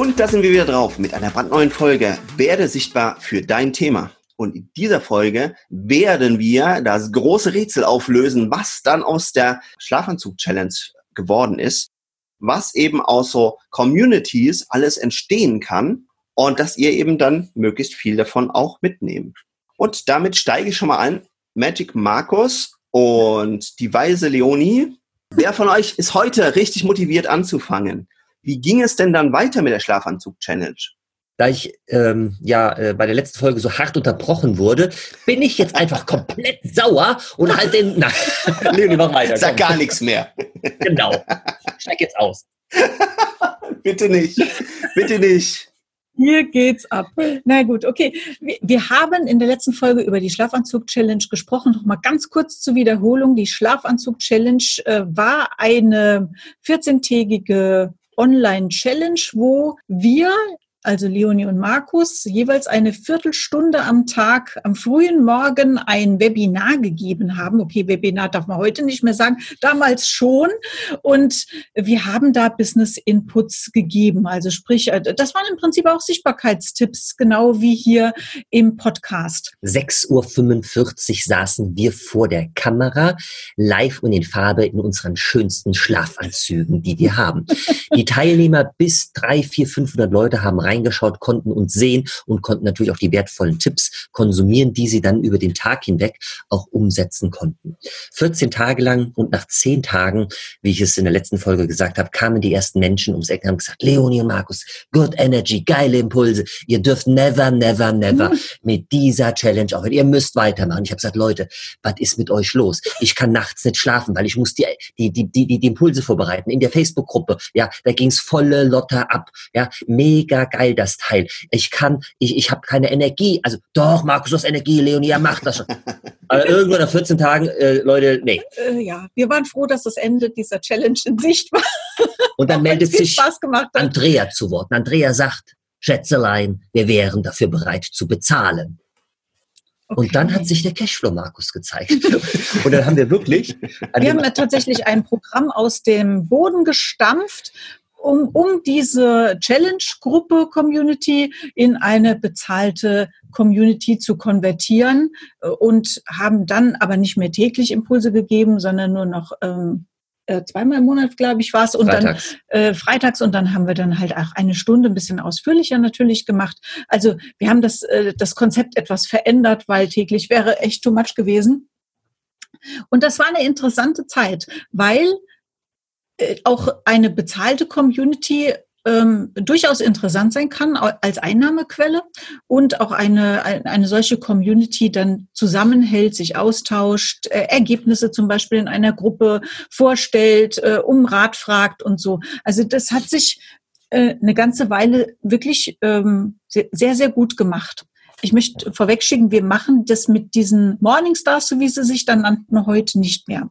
Und da sind wir wieder drauf mit einer brandneuen Folge. Werde sichtbar für dein Thema. Und in dieser Folge werden wir das große Rätsel auflösen, was dann aus der Schlafanzug-Challenge geworden ist, was eben aus so Communities alles entstehen kann und dass ihr eben dann möglichst viel davon auch mitnehmt. Und damit steige ich schon mal ein. Magic Markus und die weise Leonie. Wer von euch ist heute richtig motiviert anzufangen? Wie ging es denn dann weiter mit der Schlafanzug-Challenge? Da ich ähm, ja äh, bei der letzten Folge so hart unterbrochen wurde, bin ich jetzt einfach komplett sauer und halt den. Nein, Leonie, mach weiter. Sag gar nichts mehr. Genau. Steig jetzt aus. Bitte nicht. Bitte nicht. Hier geht's ab. Na gut, okay. Wir haben in der letzten Folge über die Schlafanzug-Challenge gesprochen. Noch mal ganz kurz zur Wiederholung. Die Schlafanzug-Challenge äh, war eine 14-tägige Online-Challenge, wo wir also Leonie und Markus, jeweils eine Viertelstunde am Tag am frühen Morgen ein Webinar gegeben haben. Okay, Webinar darf man heute nicht mehr sagen, damals schon. Und wir haben da Business Inputs gegeben. Also sprich, äh, das waren im Prinzip auch Sichtbarkeitstipps, genau wie hier im Podcast. 6.45 Uhr saßen wir vor der Kamera, live und in Farbe in unseren schönsten Schlafanzügen, die wir haben. Die Teilnehmer bis drei, vier, 500 Leute haben reingeschaut, konnten uns sehen und konnten natürlich auch die wertvollen Tipps konsumieren, die sie dann über den Tag hinweg auch umsetzen konnten. 14 Tage lang und nach 10 Tagen, wie ich es in der letzten Folge gesagt habe, kamen die ersten Menschen ums Eck und haben gesagt, Leonie und Markus, good energy, geile Impulse. Ihr dürft never, never, never mhm. mit dieser Challenge aufhören. Ihr müsst weitermachen. Ich habe gesagt, Leute, was ist mit euch los? Ich kann nachts nicht schlafen, weil ich muss die, die, die, die, die Impulse vorbereiten. In der Facebook-Gruppe, ja, da ging's volle Lotter ab. Ja, mega geil geil, das Teil. Ich kann, ich, ich habe keine Energie. Also doch, Markus, du hast Energie, Leonie, ja, mach das schon. Aber irgendwo nach 14 Tagen, äh, Leute, nee. Äh, ja, wir waren froh, dass das Ende dieser Challenge in Sicht war. Und dann meldet sich Andrea zu Wort. Andrea sagt, Schätzelein, wir wären dafür bereit zu bezahlen. Okay. Und dann hat sich der Cashflow Markus gezeigt. Und dann haben wir wirklich. Wir haben ja tatsächlich ein Programm aus dem Boden gestampft, um, um diese Challenge-Gruppe-Community in eine bezahlte Community zu konvertieren äh, und haben dann aber nicht mehr täglich Impulse gegeben, sondern nur noch ähm, äh, zweimal im Monat, glaube ich, war es. Und freitags. dann äh, freitags und dann haben wir dann halt auch eine Stunde ein bisschen ausführlicher natürlich gemacht. Also wir haben das, äh, das Konzept etwas verändert, weil täglich wäre echt too much gewesen. Und das war eine interessante Zeit, weil auch eine bezahlte Community ähm, durchaus interessant sein kann als Einnahmequelle und auch eine, eine solche Community dann zusammenhält, sich austauscht, äh, Ergebnisse zum Beispiel in einer Gruppe vorstellt, äh, um Rat fragt und so. Also das hat sich äh, eine ganze Weile wirklich ähm, sehr, sehr gut gemacht. Ich möchte vorwegschicken, wir machen das mit diesen Morningstars, so wie sie sich dann nannten, heute nicht mehr.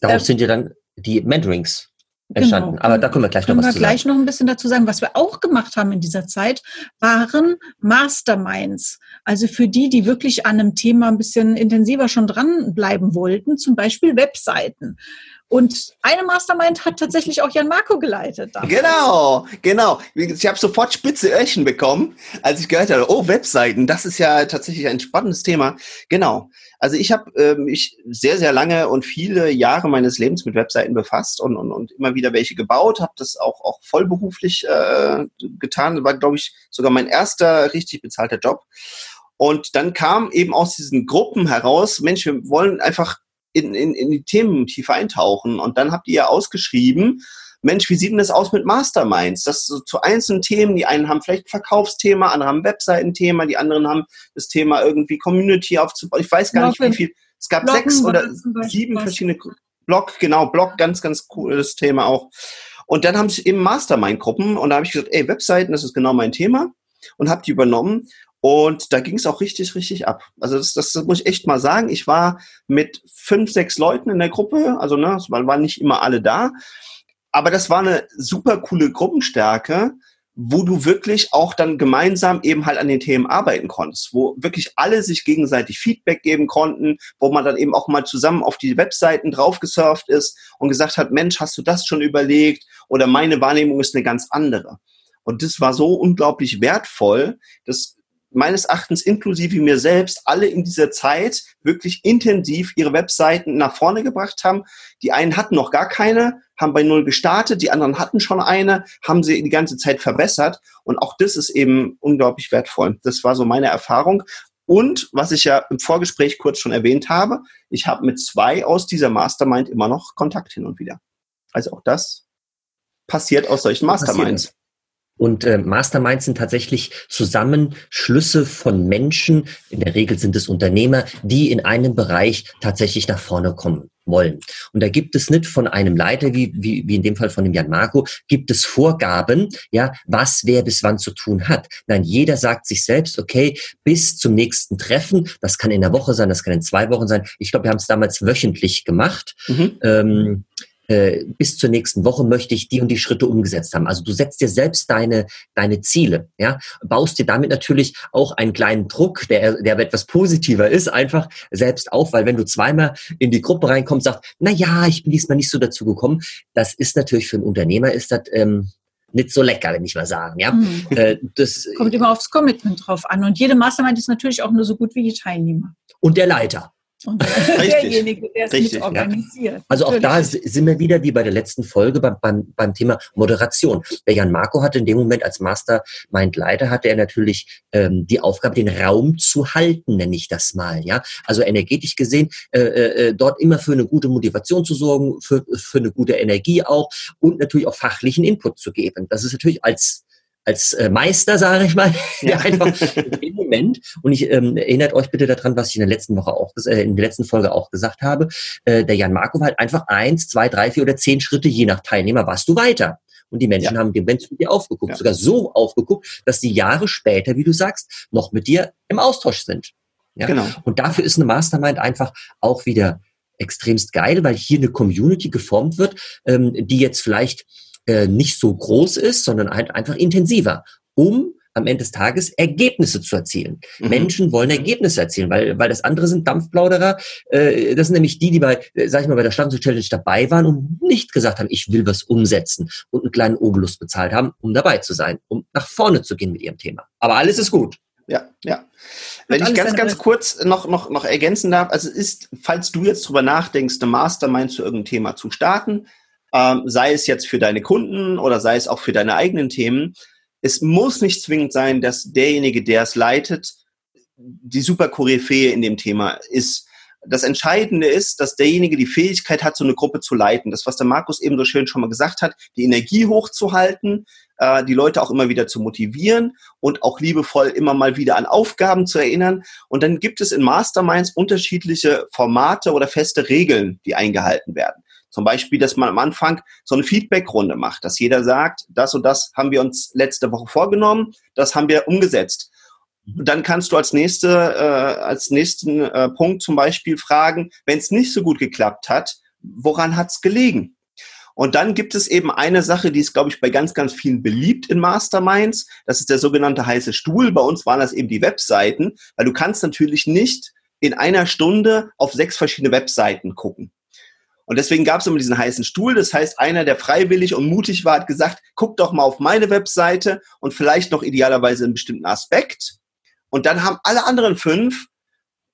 Daraus äh, sind ja dann die Mentorings entstanden. Genau. Aber da können wir gleich können noch was wir gleich noch ein bisschen dazu sagen. Was wir auch gemacht haben in dieser Zeit, waren Masterminds. Also für die, die wirklich an einem Thema ein bisschen intensiver schon dranbleiben wollten, zum Beispiel Webseiten. Und eine Mastermind hat tatsächlich auch Jan Marco geleitet. Damals. Genau, genau. Ich habe sofort spitze Öhrchen bekommen, als ich gehört habe, oh, Webseiten, das ist ja tatsächlich ein spannendes Thema. Genau. Also ich habe äh, mich sehr, sehr lange und viele Jahre meines Lebens mit Webseiten befasst und, und, und immer wieder welche gebaut, habe das auch, auch vollberuflich äh, getan. Das war, glaube ich, sogar mein erster richtig bezahlter Job. Und dann kam eben aus diesen Gruppen heraus, Mensch, wir wollen einfach in, in, in die Themen tiefer eintauchen. Und dann habt ihr ja ausgeschrieben, Mensch, wie sieht denn das aus mit Masterminds? Das so zu einzelnen Themen, die einen haben vielleicht Verkaufsthema, andere haben Webseitenthema, die anderen haben das Thema irgendwie Community aufzubauen. Ich weiß gar Bloggen. nicht, wie viel. Es gab Bloggen sechs oder sieben verschiedene Blog, genau, Blog, ganz, ganz cooles Thema auch. Und dann haben sie eben Mastermind-Gruppen und da habe ich gesagt, ey, Webseiten, das ist genau mein Thema. und habe die übernommen. Und da ging es auch richtig, richtig ab. Also das, das, das muss ich echt mal sagen. Ich war mit fünf, sechs Leuten in der Gruppe. Also ne, es waren nicht immer alle da. Aber das war eine super coole Gruppenstärke, wo du wirklich auch dann gemeinsam eben halt an den Themen arbeiten konntest, wo wirklich alle sich gegenseitig Feedback geben konnten, wo man dann eben auch mal zusammen auf die Webseiten draufgesurft ist und gesagt hat, Mensch, hast du das schon überlegt? Oder meine Wahrnehmung ist eine ganz andere. Und das war so unglaublich wertvoll, dass meines Erachtens inklusive mir selbst alle in dieser Zeit wirklich intensiv ihre Webseiten nach vorne gebracht haben. Die einen hatten noch gar keine, haben bei Null gestartet, die anderen hatten schon eine, haben sie die ganze Zeit verbessert. Und auch das ist eben unglaublich wertvoll. Das war so meine Erfahrung. Und was ich ja im Vorgespräch kurz schon erwähnt habe, ich habe mit zwei aus dieser Mastermind immer noch Kontakt hin und wieder. Also auch das passiert aus solchen Masterminds. Und äh, Masterminds sind tatsächlich Zusammenschlüsse von Menschen, in der Regel sind es Unternehmer, die in einem Bereich tatsächlich nach vorne kommen wollen. Und da gibt es nicht von einem Leiter, wie, wie, wie in dem Fall von dem Jan Marco, gibt es Vorgaben, ja, was wer bis wann zu tun hat. Nein, jeder sagt sich selbst, okay, bis zum nächsten Treffen, das kann in der Woche sein, das kann in zwei Wochen sein. Ich glaube, wir haben es damals wöchentlich gemacht. Mhm. Ähm, äh, bis zur nächsten Woche möchte ich die und die Schritte umgesetzt haben. Also du setzt dir selbst deine, deine Ziele, ja, baust dir damit natürlich auch einen kleinen Druck, der, der etwas positiver ist, einfach selbst auf, weil wenn du zweimal in die Gruppe reinkommst, sagst, na ja, ich bin diesmal nicht so dazu gekommen, das ist natürlich für einen Unternehmer ist das, ähm, nicht so lecker, wenn ich mal sagen. Ja? Mhm. Äh, das kommt immer aufs Commitment drauf an. Und jede Mastermind ist natürlich auch nur so gut wie die Teilnehmer. Und der Leiter. Und derjenige, der es mit organisiert. Ja. Also auch da sind wir wieder wie bei der letzten Folge beim, beim, beim Thema Moderation. Der Jan Marco hatte in dem Moment als Mastermind-Leiter hatte er natürlich ähm, die Aufgabe, den Raum zu halten, nenne ich das mal. Ja, also energetisch gesehen äh, äh, äh, dort immer für eine gute Motivation zu sorgen, für, für eine gute Energie auch und natürlich auch fachlichen Input zu geben. Das ist natürlich als als äh, Meister, sage ich mal, ja. einfach im Moment. Und ich ähm, erinnert euch bitte daran, was ich in der letzten Woche auch, äh, in der letzten Folge auch gesagt habe. Äh, der Jan Markov halt einfach eins, zwei, drei, vier oder zehn Schritte, je nach Teilnehmer, warst du weiter. Und die Menschen ja. haben dem Menschen mit dir aufgeguckt, ja. sogar so aufgeguckt, dass die Jahre später, wie du sagst, noch mit dir im Austausch sind. Ja? Genau. Und dafür ist eine Mastermind einfach auch wieder extremst geil, weil hier eine Community geformt wird, ähm, die jetzt vielleicht äh, nicht so groß ist, sondern halt einfach intensiver, um am Ende des Tages Ergebnisse zu erzielen. Mhm. Menschen wollen Ergebnisse erzielen, weil, weil das andere sind Dampfplauderer. Äh, das sind nämlich die, die bei, äh, sag ich mal, bei der Schlammzucht Challenge dabei waren und nicht gesagt haben, ich will was umsetzen und einen kleinen Obolus bezahlt haben, um dabei zu sein, um nach vorne zu gehen mit ihrem Thema. Aber alles ist gut. Ja, ja. Wenn ich ganz, ganz kurz noch, noch, noch ergänzen darf, also ist, falls du jetzt drüber nachdenkst, eine Mastermind zu irgendeinem Thema zu starten, ähm, sei es jetzt für deine Kunden oder sei es auch für deine eigenen Themen. Es muss nicht zwingend sein, dass derjenige, der es leitet, die super Koryphäe in dem Thema ist. Das Entscheidende ist, dass derjenige die Fähigkeit hat, so eine Gruppe zu leiten. Das, was der Markus eben so schön schon mal gesagt hat, die Energie hochzuhalten, äh, die Leute auch immer wieder zu motivieren und auch liebevoll immer mal wieder an Aufgaben zu erinnern. Und dann gibt es in Masterminds unterschiedliche Formate oder feste Regeln, die eingehalten werden. Zum Beispiel, dass man am Anfang so eine Feedback-Runde macht, dass jeder sagt, das und das haben wir uns letzte Woche vorgenommen, das haben wir umgesetzt. Und dann kannst du als, nächste, äh, als nächsten äh, Punkt zum Beispiel fragen, wenn es nicht so gut geklappt hat, woran hat es gelegen? Und dann gibt es eben eine Sache, die ist, glaube ich, bei ganz, ganz vielen beliebt in Masterminds. Das ist der sogenannte heiße Stuhl. Bei uns waren das eben die Webseiten, weil du kannst natürlich nicht in einer Stunde auf sechs verschiedene Webseiten gucken. Und deswegen gab es immer diesen heißen Stuhl. Das heißt, einer, der freiwillig und mutig war, hat gesagt, guck doch mal auf meine Webseite und vielleicht noch idealerweise einen bestimmten Aspekt. Und dann haben alle anderen fünf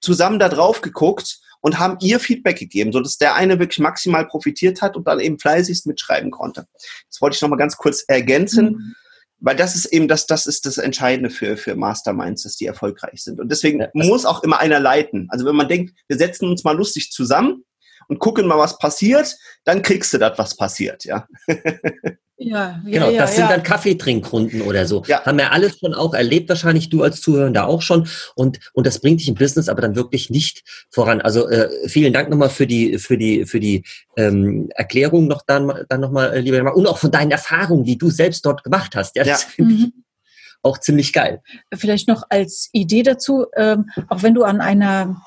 zusammen da drauf geguckt und haben ihr Feedback gegeben, sodass der eine wirklich maximal profitiert hat und dann eben fleißigst mitschreiben konnte. Das wollte ich noch mal ganz kurz ergänzen. Mhm weil das ist eben das, das ist das Entscheidende für, für Masterminds, dass die erfolgreich sind. Und deswegen ja, muss auch immer einer leiten. Also wenn man denkt, wir setzen uns mal lustig zusammen, und gucken mal, was passiert, dann kriegst du das, was passiert, ja. Ja, ja genau, ja, das sind dann Kaffeetrinkrunden oder so. Ja. Haben wir alles schon auch erlebt, wahrscheinlich du als Zuhörender auch schon. Und, und das bringt dich im Business aber dann wirklich nicht voran. Also äh, vielen Dank nochmal für die, für die, für die ähm, Erklärung noch dann, dann nochmal, äh, lieber Mann. Und auch von deinen Erfahrungen, die du selbst dort gemacht hast. Ja, das mhm. auch ziemlich geil. Vielleicht noch als Idee dazu, ähm, auch wenn du an einer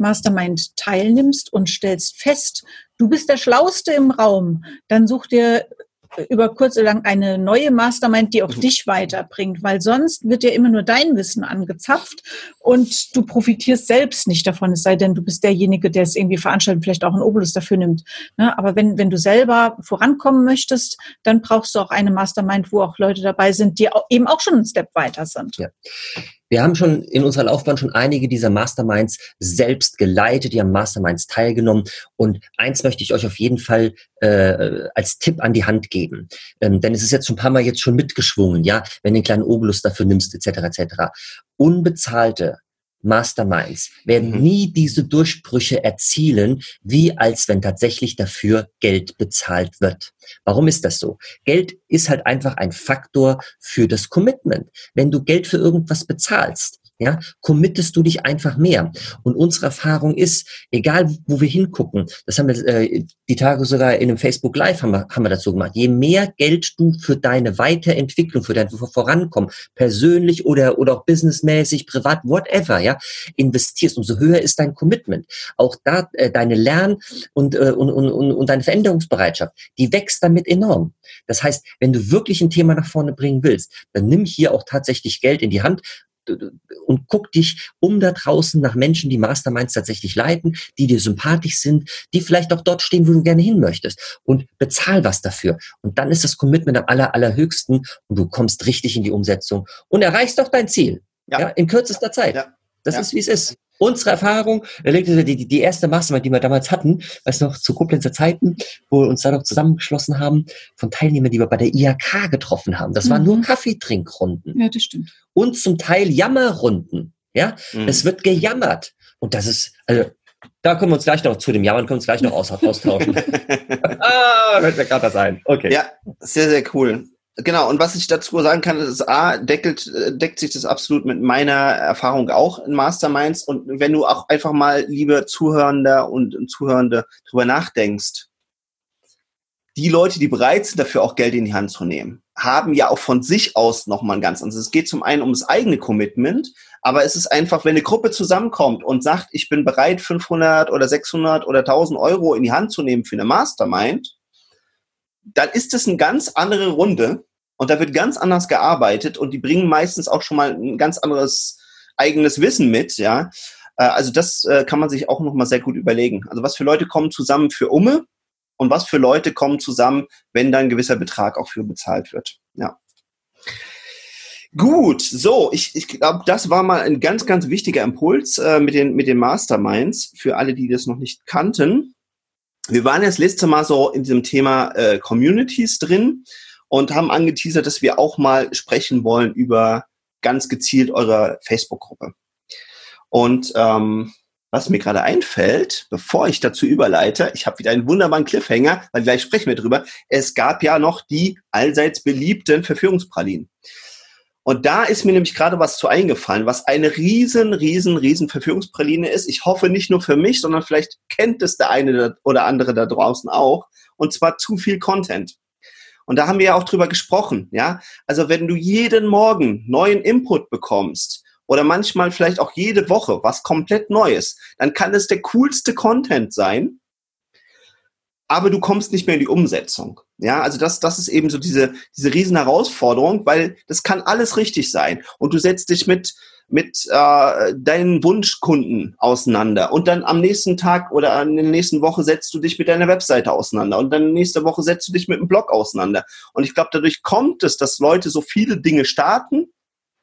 Mastermind teilnimmst und stellst fest, du bist der Schlauste im Raum, dann such dir über kurz oder lang eine neue Mastermind, die auch dich weiterbringt, weil sonst wird ja immer nur dein Wissen angezapft und du profitierst selbst nicht davon, es sei denn, du bist derjenige, der es irgendwie veranstaltet, vielleicht auch einen Obolus dafür nimmt. Ne? Aber wenn, wenn du selber vorankommen möchtest, dann brauchst du auch eine Mastermind, wo auch Leute dabei sind, die eben auch schon einen Step weiter sind. Ja. Wir haben schon in unserer Laufbahn schon einige dieser Masterminds selbst geleitet, die haben Masterminds teilgenommen. Und eins möchte ich euch auf jeden Fall äh, als Tipp an die Hand geben. Ähm, denn es ist jetzt schon ein paar Mal jetzt schon mitgeschwungen, ja, wenn du einen kleinen Obolus dafür nimmst, etc. etc. Unbezahlte Masterminds werden mhm. nie diese Durchbrüche erzielen, wie als wenn tatsächlich dafür Geld bezahlt wird. Warum ist das so? Geld ist halt einfach ein Faktor für das Commitment. Wenn du Geld für irgendwas bezahlst, ja, committest du dich einfach mehr. Und unsere Erfahrung ist, egal wo wir hingucken, das haben wir äh, die Tage sogar in einem Facebook Live haben wir, haben wir dazu gemacht, je mehr Geld du für deine Weiterentwicklung, für dein Vorankommen, persönlich oder, oder auch businessmäßig, privat, whatever, ja, investierst, umso höher ist dein Commitment. Auch da äh, deine Lern- und, äh, und, und, und, und deine Veränderungsbereitschaft, die wächst damit enorm. Das heißt, wenn du wirklich ein Thema nach vorne bringen willst, dann nimm hier auch tatsächlich Geld in die Hand, und guck dich um da draußen nach Menschen, die Masterminds tatsächlich leiten, die dir sympathisch sind, die vielleicht auch dort stehen, wo du gerne hin möchtest und bezahl was dafür. Und dann ist das Commitment am aller, allerhöchsten und du kommst richtig in die Umsetzung und erreichst auch dein Ziel. Ja. ja in kürzester Zeit. Ja. Das ja. ist, wie es ist unsere Erfahrung, die, die, die erste Mastermind, die wir damals hatten, weiß noch, zu Koblenzer Zeiten, wo wir uns da noch zusammengeschlossen haben, von Teilnehmern, die wir bei der IHK getroffen haben. Das mhm. waren nur Kaffeetrinkrunden. Ja, das stimmt. Und zum Teil Jammerrunden. Ja, mhm. es wird gejammert. Und das ist, also, da können wir uns gleich noch zu dem Jammern, können wir uns gleich noch austauschen. ah, wird mir gerade das ein. Okay. Ja, sehr, sehr cool. Genau, und was ich dazu sagen kann, ist, A, deckelt, äh, deckt sich das absolut mit meiner Erfahrung auch in Masterminds. Und wenn du auch einfach mal, liebe Zuhörender und Zuhörende, drüber nachdenkst, die Leute, die bereit sind, dafür auch Geld in die Hand zu nehmen, haben ja auch von sich aus nochmal ein ganz anderes. Es geht zum einen ums eigene Commitment, aber es ist einfach, wenn eine Gruppe zusammenkommt und sagt, ich bin bereit, 500 oder 600 oder 1000 Euro in die Hand zu nehmen für eine Mastermind, dann ist es eine ganz andere Runde und da wird ganz anders gearbeitet und die bringen meistens auch schon mal ein ganz anderes eigenes Wissen mit, ja. Äh, also das äh, kann man sich auch nochmal sehr gut überlegen. Also was für Leute kommen zusammen für Umme und was für Leute kommen zusammen, wenn dann ein gewisser Betrag auch für bezahlt wird. Ja. Gut, so, ich, ich glaube, das war mal ein ganz, ganz wichtiger Impuls äh, mit, den, mit den Masterminds für alle, die das noch nicht kannten. Wir waren jetzt letzte Mal so in diesem Thema äh, Communities drin und haben angeteasert, dass wir auch mal sprechen wollen über ganz gezielt eure Facebook-Gruppe. Und ähm, was mir gerade einfällt, bevor ich dazu überleite, ich habe wieder einen wunderbaren Cliffhanger, weil gleich sprechen wir drüber. Es gab ja noch die allseits beliebten Verführungspralinen. Und da ist mir nämlich gerade was zu eingefallen, was eine riesen, riesen, riesen Verführungspraline ist. Ich hoffe nicht nur für mich, sondern vielleicht kennt es der eine oder andere da draußen auch. Und zwar zu viel Content. Und da haben wir ja auch drüber gesprochen, ja. Also wenn du jeden Morgen neuen Input bekommst oder manchmal vielleicht auch jede Woche was komplett Neues, dann kann es der coolste Content sein, aber du kommst nicht mehr in die Umsetzung. Ja, also das, das ist eben so diese, diese riesen Herausforderung, weil das kann alles richtig sein. Und du setzt dich mit, mit äh, deinen Wunschkunden auseinander und dann am nächsten Tag oder in der nächsten Woche setzt du dich mit deiner Webseite auseinander und dann nächste Woche setzt du dich mit dem Blog auseinander. Und ich glaube, dadurch kommt es, dass Leute so viele Dinge starten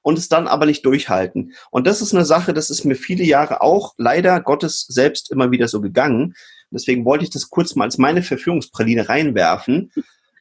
und es dann aber nicht durchhalten. Und das ist eine Sache, das ist mir viele Jahre auch leider Gottes selbst immer wieder so gegangen. Deswegen wollte ich das kurz mal als meine Verführungspraline reinwerfen.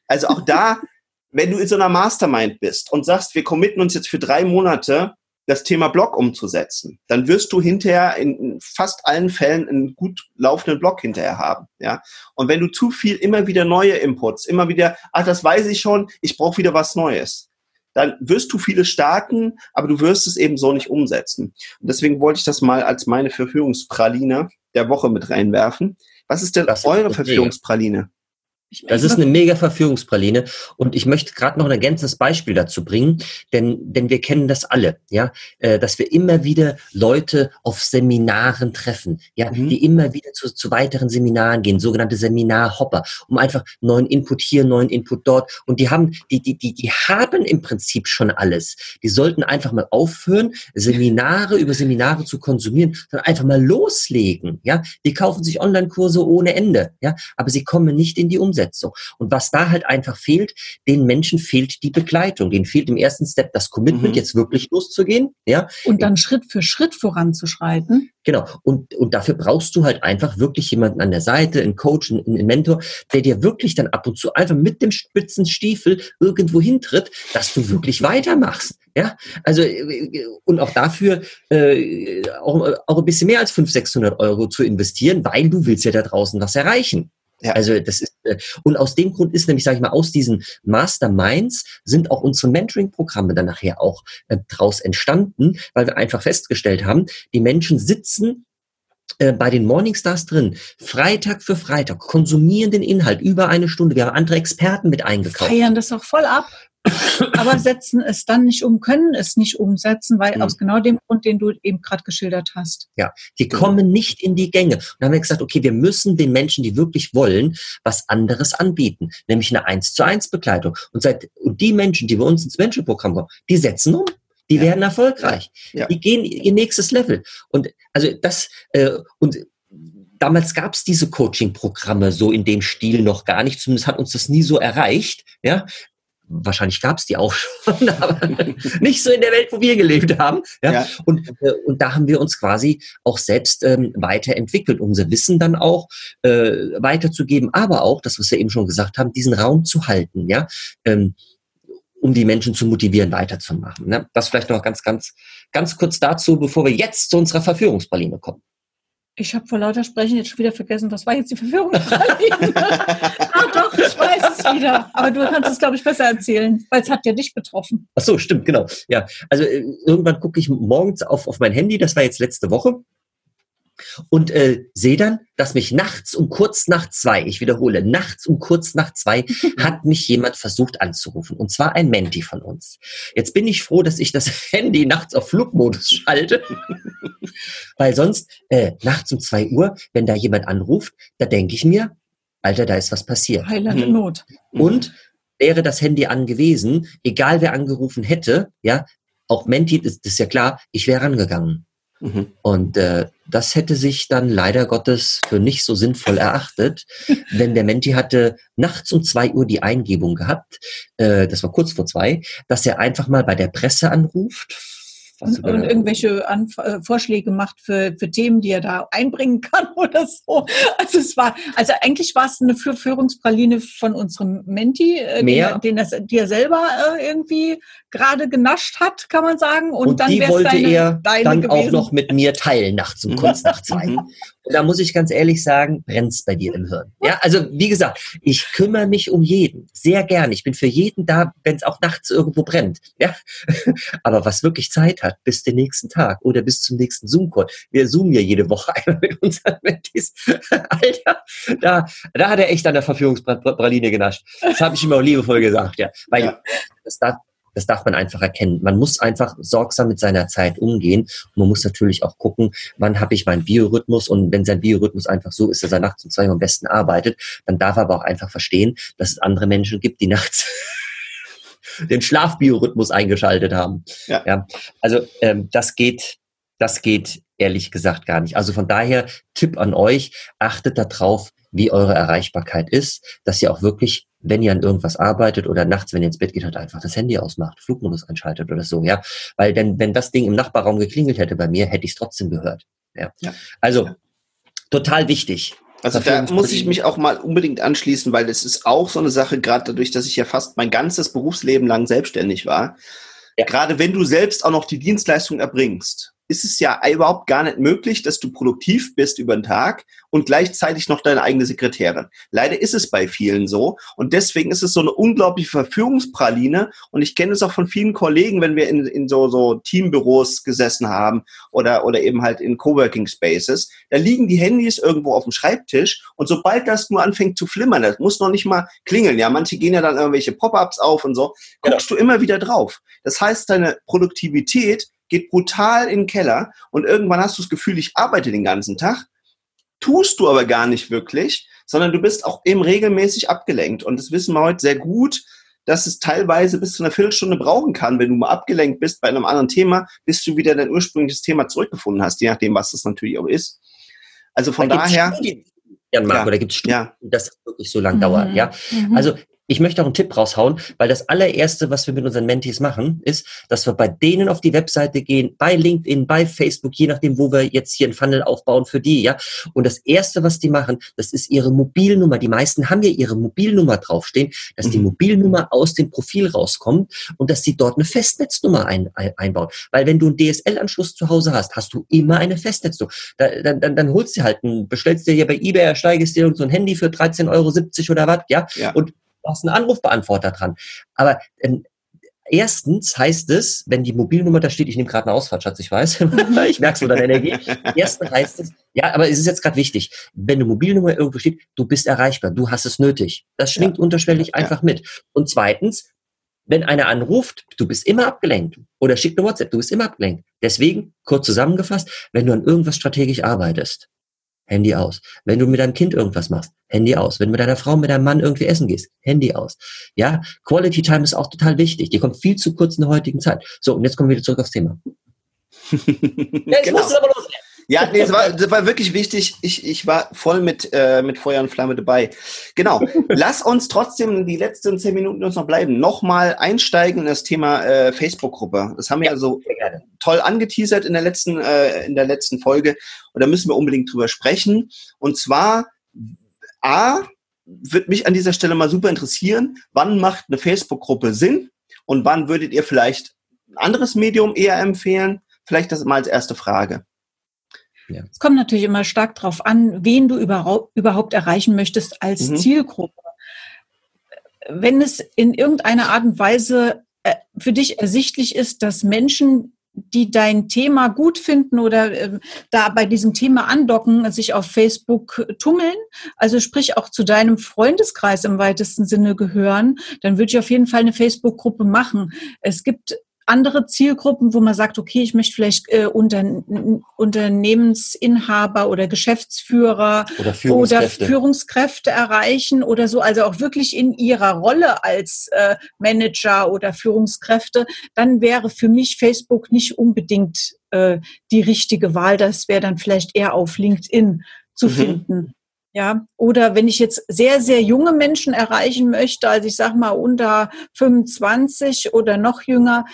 Also auch da, wenn du in so einer Mastermind bist und sagst, wir committen uns jetzt für drei Monate das Thema Blog umzusetzen, dann wirst du hinterher in fast allen Fällen einen gut laufenden Blog hinterher haben. Ja? Und wenn du zu viel immer wieder neue Inputs, immer wieder, ach, das weiß ich schon, ich brauche wieder was Neues, dann wirst du vieles starten, aber du wirst es eben so nicht umsetzen. Und deswegen wollte ich das mal als meine Verführungspraline der Woche mit reinwerfen. Was ist denn das eure Verführungspraline? Das ist eine mega Verführungspraline und ich möchte gerade noch ein ergänzendes Beispiel dazu bringen, denn, denn wir kennen das alle, ja, äh, dass wir immer wieder Leute auf Seminaren treffen, ja, mhm. die immer wieder zu, zu weiteren Seminaren gehen, sogenannte Seminarhopper, um einfach neuen Input hier, neuen Input dort und die haben, die, die, die, die haben im Prinzip schon alles. Die sollten einfach mal aufhören, Seminare über Seminare zu konsumieren, sondern einfach mal loslegen, ja. Die kaufen sich Online-Kurse ohne Ende, ja, aber sie kommen nicht in die Umsetzung. Umsetzung. Und was da halt einfach fehlt, den Menschen fehlt die Begleitung. Denen fehlt im ersten Step das Commitment, mhm. jetzt wirklich loszugehen. Ja. Und dann Schritt für Schritt voranzuschreiten. Genau. Und, und dafür brauchst du halt einfach wirklich jemanden an der Seite, einen Coach, einen, einen Mentor, der dir wirklich dann ab und zu einfach mit dem spitzen Stiefel irgendwo hintritt, dass du wirklich weitermachst. Ja, also und auch dafür äh, auch, auch ein bisschen mehr als 500, 600 Euro zu investieren, weil du willst ja da draußen was erreichen. Ja. Also das ist äh, und aus dem Grund ist nämlich, sage ich mal, aus diesen Masterminds sind auch unsere Mentoring-Programme dann nachher auch äh, draus entstanden, weil wir einfach festgestellt haben, die Menschen sitzen bei den Morningstars drin, Freitag für Freitag, konsumieren den Inhalt über eine Stunde. Wir haben andere Experten mit eingekauft. Feiern das auch voll ab aber setzen es dann nicht um, können es nicht umsetzen, weil mhm. aus genau dem Grund, den du eben gerade geschildert hast. Ja, die kommen nicht in die Gänge. Und dann haben wir gesagt, okay, wir müssen den Menschen, die wirklich wollen, was anderes anbieten, nämlich eine 1 zu 1 Begleitung. Und, seit, und die Menschen, die bei uns ins Menschenprogramm kommen, die setzen um. Die ja. werden erfolgreich. Ja. Die gehen ihr nächstes Level. Und also das, äh, und damals gab es diese Coaching-Programme so in dem Stil noch gar nicht. Zumindest hat uns das nie so erreicht. Ja, wahrscheinlich gab es die auch schon, aber nicht so in der Welt, wo wir gelebt haben. Ja? ja. Und, äh, und da haben wir uns quasi auch selbst ähm, weiterentwickelt, unser Wissen dann auch äh, weiterzugeben, aber auch, das, was wir eben schon gesagt haben, diesen Raum zu halten, ja. Ähm, um die Menschen zu motivieren, weiterzumachen. Ne? Das vielleicht noch ganz, ganz, ganz kurz dazu, bevor wir jetzt zu unserer Verführungspraline kommen. Ich habe vor lauter Sprechen jetzt schon wieder vergessen, was war jetzt die Verführungspraline? ah doch, ich weiß es wieder. Aber du kannst es, glaube ich, besser erzählen, weil es hat ja dich betroffen. Ach so, stimmt, genau. Ja, also äh, irgendwann gucke ich morgens auf, auf mein Handy, das war jetzt letzte Woche, und äh, sehe dann, dass mich nachts um kurz nach zwei, ich wiederhole, nachts um kurz nach zwei hat mich jemand versucht anzurufen. Und zwar ein Menti von uns. Jetzt bin ich froh, dass ich das Handy nachts auf Flugmodus schalte, weil sonst äh, nachts um zwei Uhr, wenn da jemand anruft, da denke ich mir, Alter, da ist was passiert. Heiland in Not. Und wäre das Handy angewiesen, egal wer angerufen hätte, ja, auch Menti, das, das ist ja klar, ich wäre rangegangen. Mhm. Und äh, das hätte sich dann leider Gottes für nicht so sinnvoll erachtet, denn der Menti hatte nachts um zwei Uhr die Eingebung gehabt, äh, das war kurz vor zwei, dass er einfach mal bei der Presse anruft, und, und, irgendwelche Anf äh, Vorschläge macht für, für Themen, die er da einbringen kann oder so. Also es war, also eigentlich war es eine Führungspraline von unserem Menti, äh, Mehr. Den, den, den, er selber äh, irgendwie gerade genascht hat, kann man sagen. Und, und dann die wollte deine, er deine dann gewesen. auch noch mit mir teilen, nachts um kurz nach zwei. Und da muss ich ganz ehrlich sagen, brennt's bei dir im Hirn. Ja, also wie gesagt, ich kümmere mich um jeden, sehr gern. Ich bin für jeden da, wenn es auch nachts irgendwo brennt. Ja, aber was wirklich Zeit hat, bis den nächsten Tag oder bis zum nächsten Zoom-Call. Wir zoomen ja jede Woche einmal mit unseren Mentis. Alter, da, da hat er echt an der Verführungspraline genascht. Das habe ich ihm auch liebevoll gesagt, ja. Weil ja. das darf, das darf man einfach erkennen. Man muss einfach sorgsam mit seiner Zeit umgehen. Und man muss natürlich auch gucken, wann habe ich meinen Biorhythmus. Und wenn sein Biorhythmus einfach so ist, dass er nachts um zwei Uhr am besten arbeitet, dann darf er aber auch einfach verstehen, dass es andere Menschen gibt, die nachts den Schlafbiorhythmus eingeschaltet haben. Ja. ja. Also ähm, das geht, das geht ehrlich gesagt gar nicht. Also von daher Tipp an euch, achtet darauf, wie eure Erreichbarkeit ist, dass ihr auch wirklich wenn ihr an irgendwas arbeitet oder nachts, wenn ihr ins Bett geht, halt einfach das Handy ausmacht, Flugmodus einschaltet oder so, ja. Weil denn, wenn das Ding im Nachbarraum geklingelt hätte bei mir, hätte ich es trotzdem gehört. Ja. ja. Also, ja. total wichtig. Also da muss ich mich auch mal unbedingt anschließen, weil es ist auch so eine Sache, gerade dadurch, dass ich ja fast mein ganzes Berufsleben lang selbstständig war. Ja. Gerade wenn du selbst auch noch die Dienstleistung erbringst, ist es ja überhaupt gar nicht möglich, dass du produktiv bist über den Tag und gleichzeitig noch deine eigene Sekretärin. Leider ist es bei vielen so und deswegen ist es so eine unglaubliche Verführungspraline und ich kenne es auch von vielen Kollegen, wenn wir in, in so, so Teambüros gesessen haben oder, oder eben halt in Coworking Spaces, da liegen die Handys irgendwo auf dem Schreibtisch und sobald das nur anfängt zu flimmern, das muss noch nicht mal klingeln, ja, manche gehen ja dann irgendwelche Pop-ups auf und so, guckst genau. du immer wieder drauf. Das heißt, deine Produktivität geht brutal in den Keller und irgendwann hast du das Gefühl, ich arbeite den ganzen Tag, tust du aber gar nicht wirklich, sondern du bist auch eben regelmäßig abgelenkt. Und das wissen wir heute sehr gut, dass es teilweise bis zu einer Viertelstunde brauchen kann, wenn du mal abgelenkt bist bei einem anderen Thema, bis du wieder dein ursprüngliches Thema zurückgefunden hast, je nachdem, was das natürlich auch ist. Also von da daher. Studien, Jan Marco, ja, da gibt es Studien, ja. dass das wirklich so lang mhm. dauert. Ja, mhm. also ich möchte auch einen Tipp raushauen, weil das allererste, was wir mit unseren Mentees machen, ist, dass wir bei denen auf die Webseite gehen, bei LinkedIn, bei Facebook, je nachdem, wo wir jetzt hier einen Funnel aufbauen für die, ja. Und das erste, was die machen, das ist ihre Mobilnummer. Die meisten haben ja ihre Mobilnummer draufstehen, dass mhm. die Mobilnummer aus dem Profil rauskommt und dass sie dort eine Festnetznummer ein, ein, einbauen. Weil wenn du einen DSL-Anschluss zu Hause hast, hast du immer eine Festnetznummer. Da, dann, dann, dann holst du halt einen, bestellst dir hier bei eBay, ersteigst dir so ein Handy für 13,70 Euro oder was, ja. ja. Und du hast einen Anrufbeantworter dran. Aber ähm, Erstens heißt es, wenn die Mobilnummer da steht, ich nehme gerade eine Ausfahrt, Schatz, ich weiß, ich merke so deine Energie. Erstens heißt es, ja, aber es ist jetzt gerade wichtig, wenn eine Mobilnummer irgendwo steht, du bist erreichbar, du hast es nötig. Das schwingt ja. unterschwellig einfach ja. mit. Und zweitens, wenn einer anruft, du bist immer abgelenkt. Oder schickt eine WhatsApp, du bist immer abgelenkt. Deswegen, kurz zusammengefasst, wenn du an irgendwas strategisch arbeitest, Handy aus. Wenn du mit deinem Kind irgendwas machst, Handy aus. Wenn du mit deiner Frau, mit deinem Mann irgendwie essen gehst, Handy aus. Ja, Quality Time ist auch total wichtig. Die kommt viel zu kurz in der heutigen Zeit. So, und jetzt kommen wir wieder zurück aufs Thema. ja, ich genau. muss es aber loswerden. Ja, nee, das war, das war wirklich wichtig. Ich, ich war voll mit, äh, mit Feuer und Flamme dabei. Genau. Lass uns trotzdem die letzten zehn Minuten uns noch bleiben. Nochmal einsteigen in das Thema äh, Facebook-Gruppe. Das haben wir ja so toll angeteasert in der letzten, äh, in der letzten Folge. Und da müssen wir unbedingt drüber sprechen. Und zwar, A, wird mich an dieser Stelle mal super interessieren, wann macht eine Facebook-Gruppe Sinn und wann würdet ihr vielleicht ein anderes Medium eher empfehlen? Vielleicht das mal als erste Frage. Ja. Es kommt natürlich immer stark darauf an, wen du überhaupt erreichen möchtest als mhm. Zielgruppe. Wenn es in irgendeiner Art und Weise äh, für dich ersichtlich ist, dass Menschen, die dein Thema gut finden oder äh, da bei diesem Thema andocken, sich auf Facebook tummeln, also sprich auch zu deinem Freundeskreis im weitesten Sinne gehören, dann würde ich auf jeden Fall eine Facebook-Gruppe machen. Es gibt andere Zielgruppen, wo man sagt, okay, ich möchte vielleicht äh, unter, Unternehmensinhaber oder Geschäftsführer oder Führungskräfte. oder Führungskräfte. erreichen oder so, also auch wirklich in ihrer Rolle als äh, Manager oder Führungskräfte, dann wäre für mich Facebook nicht unbedingt äh, die richtige Wahl. Das wäre dann vielleicht eher auf LinkedIn zu mhm. finden. Ja, oder wenn ich jetzt sehr, sehr junge Menschen erreichen möchte, also ich sage mal unter 25 oder noch jünger,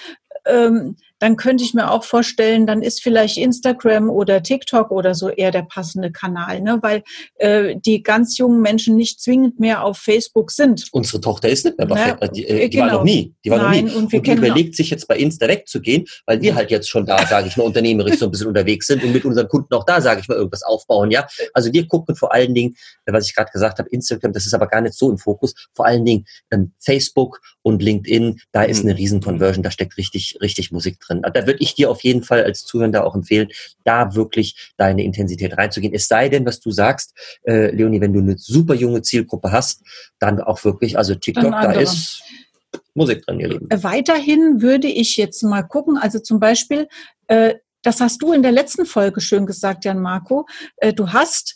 ähm, dann könnte ich mir auch vorstellen, dann ist vielleicht Instagram oder TikTok oder so eher der passende Kanal, ne? weil äh, die ganz jungen Menschen nicht zwingend mehr auf Facebook sind. Unsere Tochter ist nicht mehr bei Facebook. Die, äh, die genau. war noch nie. Die war Nein, noch nie. Und, und die überlegt sich jetzt bei Insta wegzugehen, weil wir halt jetzt schon da, sage ich mal, unternehmerisch so ein bisschen unterwegs sind und mit unseren Kunden auch da, sage ich mal, irgendwas aufbauen. Ja, Also wir gucken vor allen Dingen, was ich gerade gesagt habe, Instagram, das ist aber gar nicht so im Fokus, vor allen Dingen ähm, Facebook und LinkedIn, da ist mhm. eine riesen Conversion, da steckt richtig, richtig Musik drin drin. Da würde ich dir auf jeden Fall als Zuhörer auch empfehlen, da wirklich deine Intensität reinzugehen. Es sei denn, was du sagst, äh, Leonie, wenn du eine super junge Zielgruppe hast, dann auch wirklich, also TikTok, da ist Musik drin, ihr Lieben. Äh, weiterhin würde ich jetzt mal gucken, also zum Beispiel, äh, das hast du in der letzten Folge schön gesagt, Jan Marco. Äh, du hast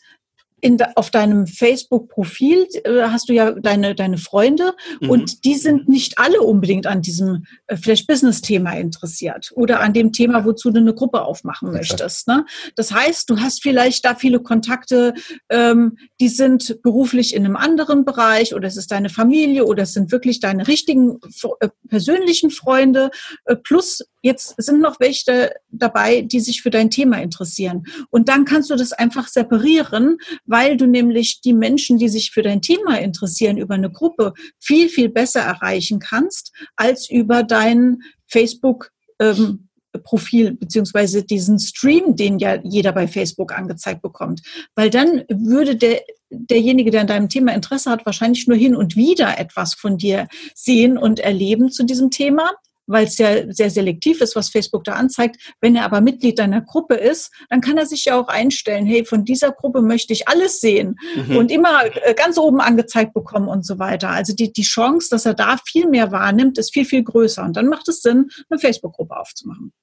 in, auf deinem Facebook-Profil äh, hast du ja deine, deine Freunde mhm. und die sind nicht alle unbedingt an diesem äh, vielleicht Business-Thema interessiert oder an dem Thema, wozu du eine Gruppe aufmachen okay. möchtest. Ne? Das heißt, du hast vielleicht da viele Kontakte, ähm, die sind beruflich in einem anderen Bereich oder es ist deine Familie oder es sind wirklich deine richtigen äh, persönlichen Freunde äh, plus jetzt sind noch welche dabei, die sich für dein Thema interessieren. Und dann kannst du das einfach separieren, weil du nämlich die Menschen, die sich für dein Thema interessieren, über eine Gruppe viel, viel besser erreichen kannst als über dein Facebook. Ähm, Profil beziehungsweise diesen Stream, den ja jeder bei Facebook angezeigt bekommt. Weil dann würde der, derjenige, der an deinem Thema Interesse hat, wahrscheinlich nur hin und wieder etwas von dir sehen und erleben zu diesem Thema weil es ja sehr selektiv ist, was Facebook da anzeigt. Wenn er aber Mitglied deiner Gruppe ist, dann kann er sich ja auch einstellen, hey, von dieser Gruppe möchte ich alles sehen mhm. und immer äh, ganz oben angezeigt bekommen und so weiter. Also die, die Chance, dass er da viel mehr wahrnimmt, ist viel, viel größer. Und dann macht es Sinn, eine Facebook-Gruppe aufzumachen.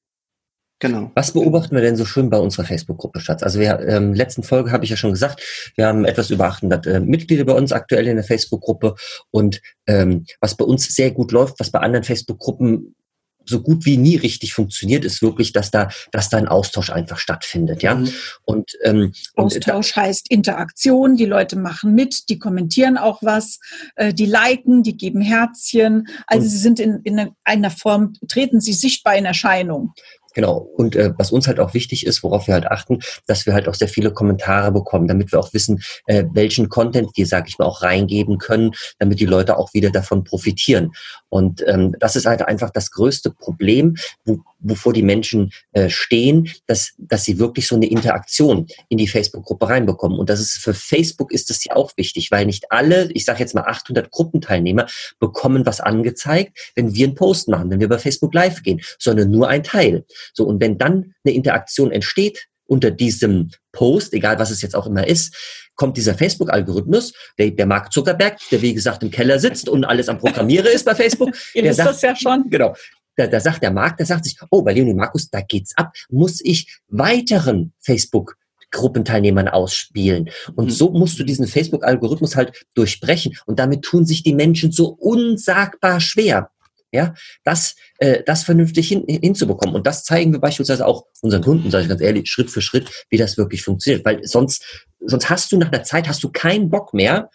Genau. Was beobachten wir denn so schön bei unserer Facebook-Gruppe, Schatz? Also wir, ähm, letzten Folge habe ich ja schon gesagt, wir haben etwas über 800 äh, Mitglieder bei uns aktuell in der Facebook-Gruppe und ähm, was bei uns sehr gut läuft, was bei anderen Facebook-Gruppen so gut wie nie richtig funktioniert, ist wirklich, dass da, dass da ein Austausch einfach stattfindet, ja. Mhm. Und ähm, Austausch und, heißt Interaktion. Die Leute machen mit, die kommentieren auch was, äh, die liken, die geben Herzchen. Also sie sind in, in einer Form treten sie sichtbar in Erscheinung. Genau. Und äh, was uns halt auch wichtig ist, worauf wir halt achten, dass wir halt auch sehr viele Kommentare bekommen, damit wir auch wissen, äh, welchen Content wir, sag ich mal, auch reingeben können, damit die Leute auch wieder davon profitieren. Und ähm, das ist halt einfach das größte Problem, wo, wovor die Menschen äh, stehen, dass, dass sie wirklich so eine Interaktion in die Facebook-Gruppe reinbekommen. Und das ist für Facebook ist das ja auch wichtig, weil nicht alle, ich sage jetzt mal 800 Gruppenteilnehmer, bekommen was angezeigt, wenn wir einen Post machen, wenn wir bei Facebook Live gehen, sondern nur ein Teil. So, und wenn dann eine Interaktion entsteht unter diesem Post, egal was es jetzt auch immer ist, kommt dieser Facebook-Algorithmus, der, der Mark Zuckerberg, der wie gesagt im Keller sitzt und alles am Programmieren ist bei Facebook. Ihr wisst das ja schon. Genau. Da, da sagt der Markt, der sagt sich, oh, bei Leonie Markus, da geht's ab. Muss ich weiteren Facebook Gruppenteilnehmern ausspielen. Und mhm. so musst du diesen Facebook-Algorithmus halt durchbrechen. Und damit tun sich die Menschen so unsagbar schwer ja, das, äh, das vernünftig hin, hinzubekommen. Und das zeigen wir beispielsweise auch unseren Kunden, sage ich ganz ehrlich, Schritt für Schritt, wie das wirklich funktioniert. Weil sonst, sonst hast du nach einer Zeit, hast du keinen Bock mehr,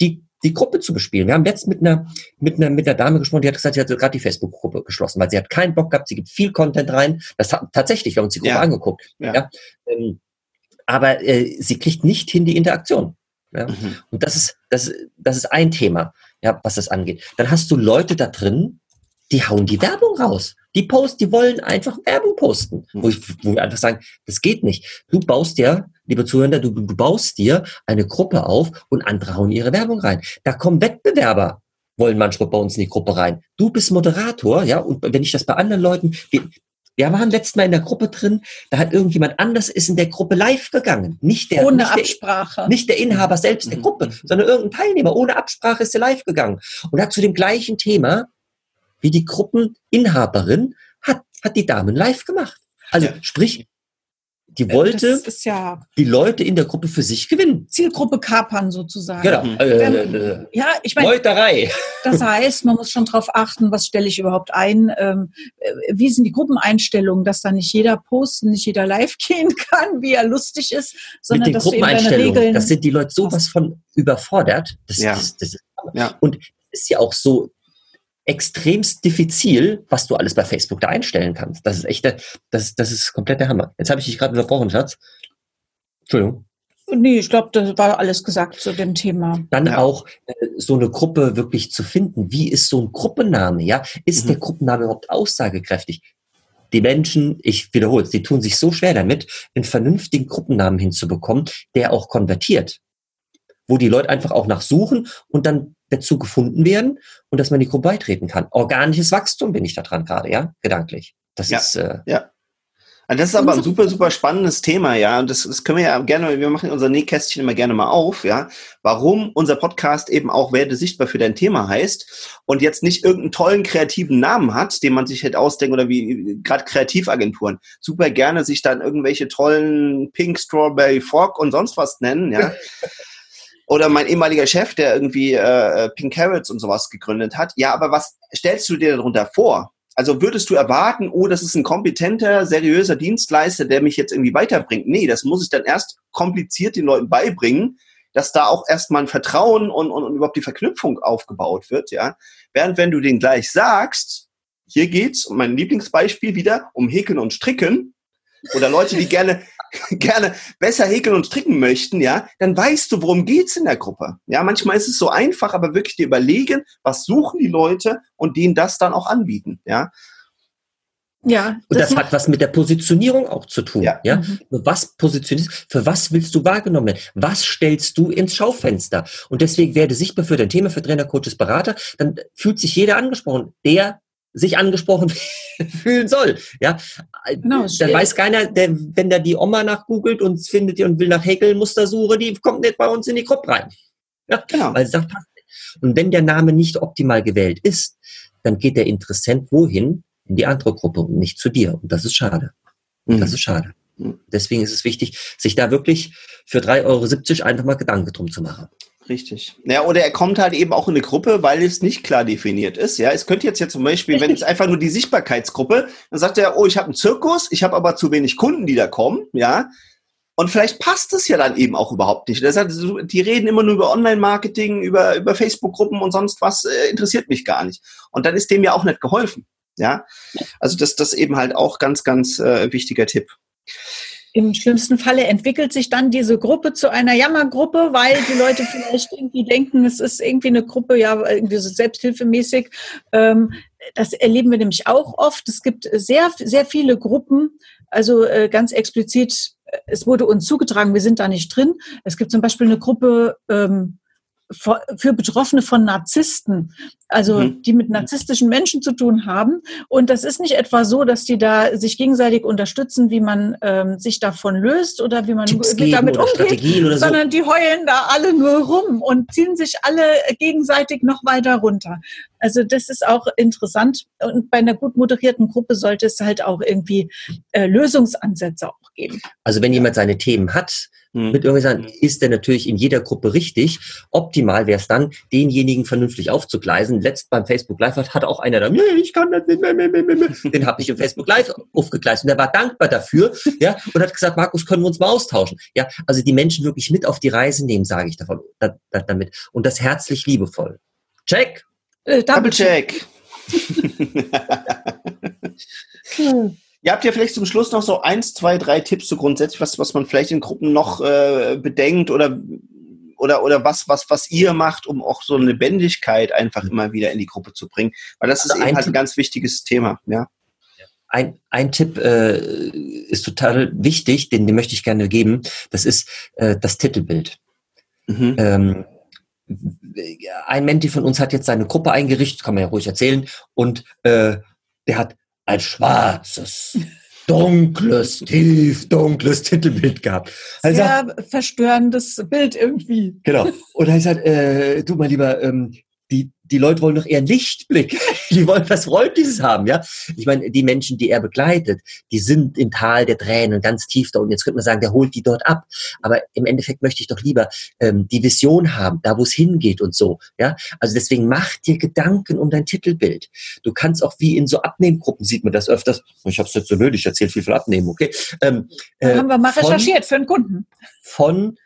die, die Gruppe zu bespielen. Wir haben jetzt mit einer, mit einer, mit einer Dame gesprochen, die hat gesagt, sie hat gerade die Facebook-Gruppe geschlossen, weil sie hat keinen Bock gehabt, sie gibt viel Content rein. Das hat tatsächlich, wir haben uns die Gruppe ja. angeguckt. Ja. ja? Ähm, aber äh, sie kriegt nicht hin die Interaktion. Ja? Mhm. Und das ist, das, das ist ein Thema, ja, was das angeht. Dann hast du Leute da drin, die hauen die Werbung raus. Die posten, die wollen einfach Werbung posten. Wo, ich, wo wir einfach sagen, das geht nicht. Du baust dir, liebe Zuhörer, du, du baust dir eine Gruppe auf und andere hauen ihre Werbung rein. Da kommen Wettbewerber, wollen manchmal bei uns in die Gruppe rein. Du bist Moderator, ja, und wenn ich das bei anderen Leuten, wir, wir waren letztes Mal in der Gruppe drin, da hat irgendjemand anders ist in der Gruppe live gegangen. Nicht der, ohne nicht Absprache. Der, nicht der Inhaber selbst der mhm. Gruppe, sondern irgendein Teilnehmer. Ohne Absprache ist er live gegangen und hat zu dem gleichen Thema wie die Gruppeninhaberin hat, hat die Damen live gemacht. Also ja. sprich, die äh, wollte ja die Leute in der Gruppe für sich gewinnen. Zielgruppe kapern sozusagen. Genau. Mhm. Äh, äh, ja, ich meine, Meuterei. Das heißt, man muss schon darauf achten, was stelle ich überhaupt ein, ähm, äh, wie sind die Gruppeneinstellungen, dass da nicht jeder posten, nicht jeder live gehen kann, wie er lustig ist, sondern Mit den dass Gruppeneinstellungen, Regeln das sind die Leute sowas von überfordert. Das, ja. das, das ja. Und ist ja auch so, extremst diffizil, was du alles bei Facebook da einstellen kannst. Das ist echt, das, das ist komplett der Hammer. Jetzt habe ich dich gerade unterbrochen, Schatz. Entschuldigung. Nee, ich glaube, das war alles gesagt zu dem Thema. Dann ja. auch äh, so eine Gruppe wirklich zu finden. Wie ist so ein Gruppenname? Ja, ist mhm. der Gruppenname überhaupt aussagekräftig? Die Menschen, ich wiederhole es, die tun sich so schwer damit, einen vernünftigen Gruppennamen hinzubekommen, der auch konvertiert. Wo die Leute einfach auch nachsuchen und dann dazu gefunden werden und dass man die Gruppe beitreten kann. Organisches Wachstum bin ich da dran gerade, ja, gedanklich. Das ja, ist äh, ja. Also das ist aber ein super, super spannendes Thema, ja. Und das, das können wir ja gerne, wir machen unser Nähkästchen immer gerne mal auf, ja. Warum unser Podcast eben auch Werde sichtbar für dein Thema heißt und jetzt nicht irgendeinen tollen kreativen Namen hat, den man sich hätte ausdenken oder wie gerade Kreativagenturen. Super gerne sich dann irgendwelche tollen Pink Strawberry Fork und sonst was nennen, ja. Oder mein ehemaliger Chef, der irgendwie äh, äh, Pink Carrots und sowas gegründet hat. Ja, aber was stellst du dir darunter vor? Also würdest du erwarten, oh, das ist ein kompetenter, seriöser Dienstleister, der mich jetzt irgendwie weiterbringt? Nee, das muss ich dann erst kompliziert den Leuten beibringen, dass da auch erstmal ein Vertrauen und, und, und überhaupt die Verknüpfung aufgebaut wird, ja. Während wenn du den gleich sagst, hier geht's, um mein Lieblingsbeispiel wieder, um Häkeln und Stricken, oder Leute, die gerne gerne besser häkeln und stricken möchten, ja, dann weißt du, worum geht's in der Gruppe. Ja, manchmal ist es so einfach, aber wirklich dir überlegen, was suchen die Leute und denen das dann auch anbieten, ja. Ja. Und das, das hat was mit der Positionierung auch zu tun. Ja. ja? Mhm. Was positionierst, für was willst du wahrgenommen werden? Was stellst du ins Schaufenster? Und deswegen werde sichtbar für dein Thema, für Trainer, Coaches, Berater. Dann fühlt sich jeder angesprochen, der sich angesprochen fühlen soll. Ja, genau, dann weiß keiner, der, wenn da die Oma nachgoogelt und findet die und will nach Häkelmustersuche, die kommt nicht bei uns in die Gruppe rein. Ja, genau. Weil sie sagt, passt nicht. Und wenn der Name nicht optimal gewählt ist, dann geht der Interessent wohin? in die andere Gruppe und nicht zu dir. Und das ist schade. Mhm. Das ist schade. Mhm. Deswegen ist es wichtig, sich da wirklich für 3,70 Euro einfach mal Gedanken drum zu machen. Richtig. Ja, oder er kommt halt eben auch in eine Gruppe, weil es nicht klar definiert ist. Ja, es könnte jetzt ja zum Beispiel, wenn es einfach nur die Sichtbarkeitsgruppe, dann sagt er, oh, ich habe einen Zirkus, ich habe aber zu wenig Kunden, die da kommen, ja. Und vielleicht passt es ja dann eben auch überhaupt nicht. Das heißt, die reden immer nur über Online-Marketing, über, über Facebook-Gruppen und sonst was, äh, interessiert mich gar nicht. Und dann ist dem ja auch nicht geholfen. Ja, also das, das eben halt auch ganz, ganz äh, wichtiger Tipp. Im schlimmsten Falle entwickelt sich dann diese Gruppe zu einer Jammergruppe, weil die Leute vielleicht irgendwie denken, es ist irgendwie eine Gruppe, ja, irgendwie so selbsthilfemäßig. Ähm, das erleben wir nämlich auch oft. Es gibt sehr, sehr viele Gruppen, also äh, ganz explizit, äh, es wurde uns zugetragen, wir sind da nicht drin. Es gibt zum Beispiel eine Gruppe, ähm, für Betroffene von Narzissten, also mhm. die mit narzisstischen Menschen zu tun haben. Und das ist nicht etwa so, dass die da sich gegenseitig unterstützen, wie man ähm, sich davon löst oder wie man Tipps damit umgeht, sondern so. die heulen da alle nur rum und ziehen sich alle gegenseitig noch weiter runter. Also das ist auch interessant. Und bei einer gut moderierten Gruppe sollte es halt auch irgendwie äh, Lösungsansätze auch geben. Also wenn jemand seine Themen hat, mhm. mit irgendwie sagen, ist der natürlich in jeder Gruppe richtig. Optimal wäre es dann, denjenigen vernünftig aufzugleisen. Letzt beim Facebook Live hat, auch einer da, nee, ich kann das nicht, mehr, mehr, mehr, mehr. den habe ich im Facebook Live aufgegleist und der war dankbar dafür, ja, und hat gesagt, Markus, können wir uns mal austauschen. Ja, also die Menschen wirklich mit auf die Reise nehmen, sage ich davon, da, da, damit. Und das herzlich liebevoll. Check. Äh, Double check. hm. Ihr habt ja vielleicht zum Schluss noch so eins, zwei, drei Tipps so grundsätzlich, was, was man vielleicht in Gruppen noch äh, bedenkt oder, oder, oder was, was, was ihr macht, um auch so eine Lebendigkeit einfach immer wieder in die Gruppe zu bringen. Weil das also ist eben halt ein ganz wichtiges Thema, ja. Ein, ein Tipp äh, ist total wichtig, den, den möchte ich gerne geben. Das ist äh, das Titelbild. Mhm. Ähm, ein Menti von uns hat jetzt seine Gruppe eingerichtet, kann man ja ruhig erzählen, und äh, der hat ein schwarzes, dunkles, tief dunkles Titelbild gehabt. Also, Sehr verstörendes Bild irgendwie. Genau. Und er hat gesagt, äh, du mal lieber, ähm, die, Leute wollen doch eher Lichtblick. Die wollen was Freundliches haben, ja. Ich meine, die Menschen, die er begleitet, die sind im Tal der Tränen ganz tief da. Und jetzt könnte man sagen, der holt die dort ab. Aber im Endeffekt möchte ich doch lieber ähm, die Vision haben, da wo es hingeht und so, ja. Also deswegen mach dir Gedanken um dein Titelbild. Du kannst auch wie in so Abnehmgruppen sieht man das öfters. Ich habe es jetzt so nötig, ich erzähle viel von Abnehmen, okay. Ähm, äh, haben wir mal von, recherchiert für einen Kunden. Von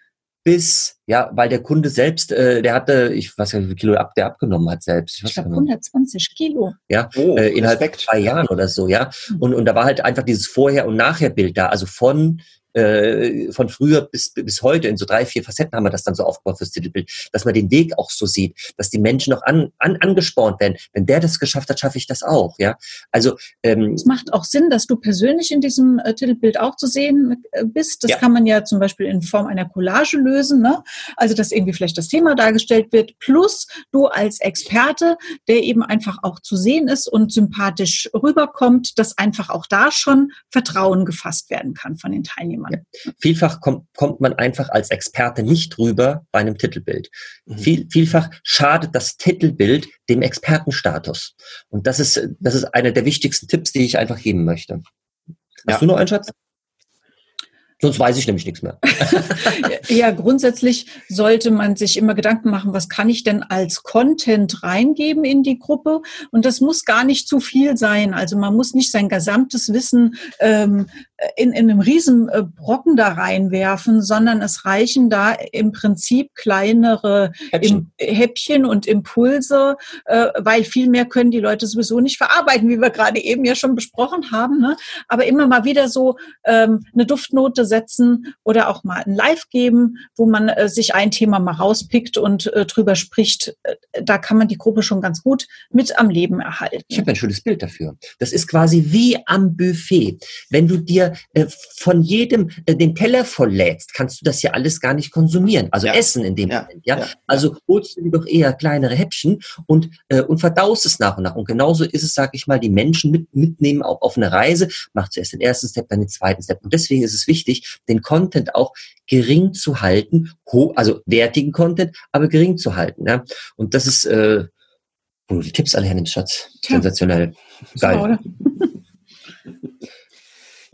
bis, ja, weil der Kunde selbst, äh, der hatte, ich weiß nicht, wie viel Kilo ab, der abgenommen hat selbst. Ich, ich glaube 120 Kilo. Ja, oh, äh, innerhalb zwei Jahren oder so, ja. Hm. Und, und da war halt einfach dieses Vorher- und Nachher-Bild da, also von äh, von früher bis, bis heute in so drei, vier Facetten haben wir das dann so aufgebaut fürs Titelbild, dass man den Weg auch so sieht, dass die Menschen auch an, an, angespornt werden. Wenn der das geschafft hat, schaffe ich das auch. Ja, also ähm, es macht auch Sinn, dass du persönlich in diesem äh, Titelbild auch zu sehen äh, bist. Das ja. kann man ja zum Beispiel in Form einer Collage lösen. Ne? Also dass irgendwie vielleicht das Thema dargestellt wird, plus du als Experte, der eben einfach auch zu sehen ist und sympathisch rüberkommt, dass einfach auch da schon Vertrauen gefasst werden kann von den Teilnehmern jemand. Ja. Vielfach kommt, kommt man einfach als Experte nicht rüber bei einem Titelbild. Mhm. Viel, vielfach schadet das Titelbild dem Expertenstatus. Und das ist, das ist einer der wichtigsten Tipps, die ich einfach geben möchte. Hast ja. du noch einen Schatz? Sonst weiß ich nämlich nichts mehr. ja, grundsätzlich sollte man sich immer Gedanken machen, was kann ich denn als Content reingeben in die Gruppe? Und das muss gar nicht zu viel sein. Also man muss nicht sein gesamtes Wissen ähm, in, in einem riesen äh, Brocken da reinwerfen, sondern es reichen da im Prinzip kleinere Häppchen, Im, Häppchen und Impulse, äh, weil viel mehr können die Leute sowieso nicht verarbeiten, wie wir gerade eben ja schon besprochen haben. Ne? Aber immer mal wieder so ähm, eine Duftnote setzen oder auch mal ein Live geben, wo man äh, sich ein Thema mal rauspickt und äh, drüber spricht. Äh, da kann man die Gruppe schon ganz gut mit am Leben erhalten. Ich habe ein schönes Bild dafür. Das ist quasi wie am Buffet. Wenn du dir äh, von jedem äh, den Teller volllädst, kannst du das ja alles gar nicht konsumieren. Also ja. essen in dem ja. Moment. Ja? ja? Also holst du dir doch eher kleinere Häppchen und, äh, und verdaust es nach und nach. Und genauso ist es, sag ich mal, die Menschen mit, mitnehmen auch auf eine Reise. Macht zuerst den ersten Step, dann den zweiten Step. Und deswegen ist es wichtig, den Content auch gering zu halten, also wertigen Content, aber gering zu halten. Ja? Und das ist, äh, wo du die Tipps alle hernimmst, Schatz. Sensationell. Geil.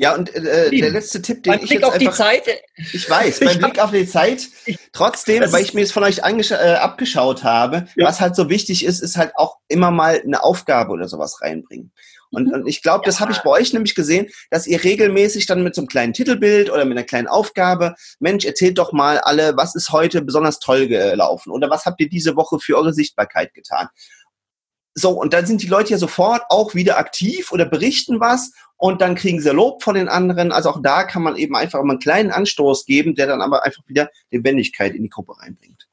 Ja, und äh, der letzte Tipp, den beim ich Blick jetzt auf einfach, die Zeit. Ich weiß, beim Blick auf die Zeit. Trotzdem, weil ich mir es von euch äh, abgeschaut habe, ja. was halt so wichtig ist, ist halt auch immer mal eine Aufgabe oder sowas reinbringen. Und, mhm. und ich glaube, das ja. habe ich bei euch nämlich gesehen, dass ihr regelmäßig dann mit so einem kleinen Titelbild oder mit einer kleinen Aufgabe, Mensch, erzählt doch mal alle, was ist heute besonders toll gelaufen oder was habt ihr diese Woche für eure Sichtbarkeit getan? So, und dann sind die Leute ja sofort auch wieder aktiv oder berichten was und dann kriegen sie Lob von den anderen. Also auch da kann man eben einfach mal einen kleinen Anstoß geben, der dann aber einfach wieder Lebendigkeit in die Gruppe reinbringt.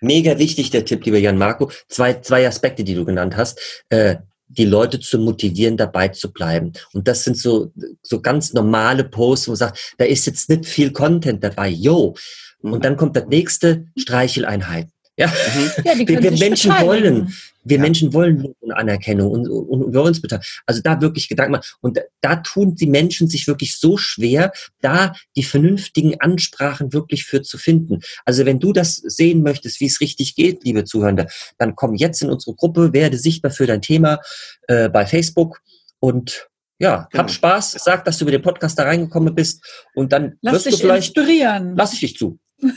Mega wichtig der Tipp, lieber Jan Marco. Zwei, zwei Aspekte, die du genannt hast. Äh, die Leute zu motivieren, dabei zu bleiben. Und das sind so, so ganz normale Posts, wo man sagt, da ist jetzt nicht viel Content dabei. Yo. Und dann kommt das nächste, Streicheleinheit. Ja, mhm. ja wir, wir Menschen wollen, wir ja. Menschen wollen Anerkennung und, und, und wir uns beteiligen. Also da wirklich Gedanken machen. Und da, da tun die Menschen sich wirklich so schwer, da die vernünftigen Ansprachen wirklich für zu finden. Also wenn du das sehen möchtest, wie es richtig geht, liebe Zuhörende, dann komm jetzt in unsere Gruppe, werde sichtbar für dein Thema äh, bei Facebook und ja, genau. hab Spaß, sag, dass du über den Podcast da reingekommen bist und dann lass wirst dich du vielleicht inspirieren. Lass ich dich zu.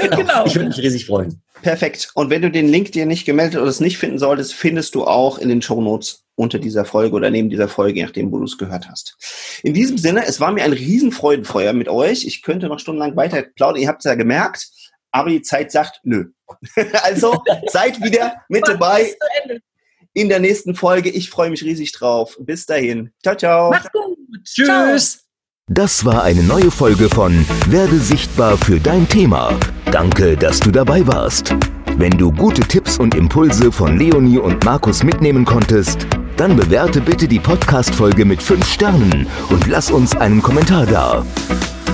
genau. genau. Ich würde mich riesig freuen. Perfekt. Und wenn du den Link dir nicht gemeldet oder es nicht finden solltest, findest du auch in den Show Notes unter dieser Folge oder neben dieser Folge, je nachdem, wo du es gehört hast. In diesem Sinne, es war mir ein Riesenfreudenfeuer mit euch. Ich könnte noch stundenlang weiter plaudern. Ihr habt es ja gemerkt, aber die Zeit sagt nö. also seid wieder mit dabei in der nächsten Folge. Ich freue mich riesig drauf. Bis dahin. Ciao, ciao. Mach's gut. Tschüss. Das war eine neue Folge von Werde sichtbar für dein Thema. Danke, dass du dabei warst. Wenn du gute Tipps und Impulse von Leonie und Markus mitnehmen konntest, dann bewerte bitte die Podcast-Folge mit 5 Sternen und lass uns einen Kommentar da.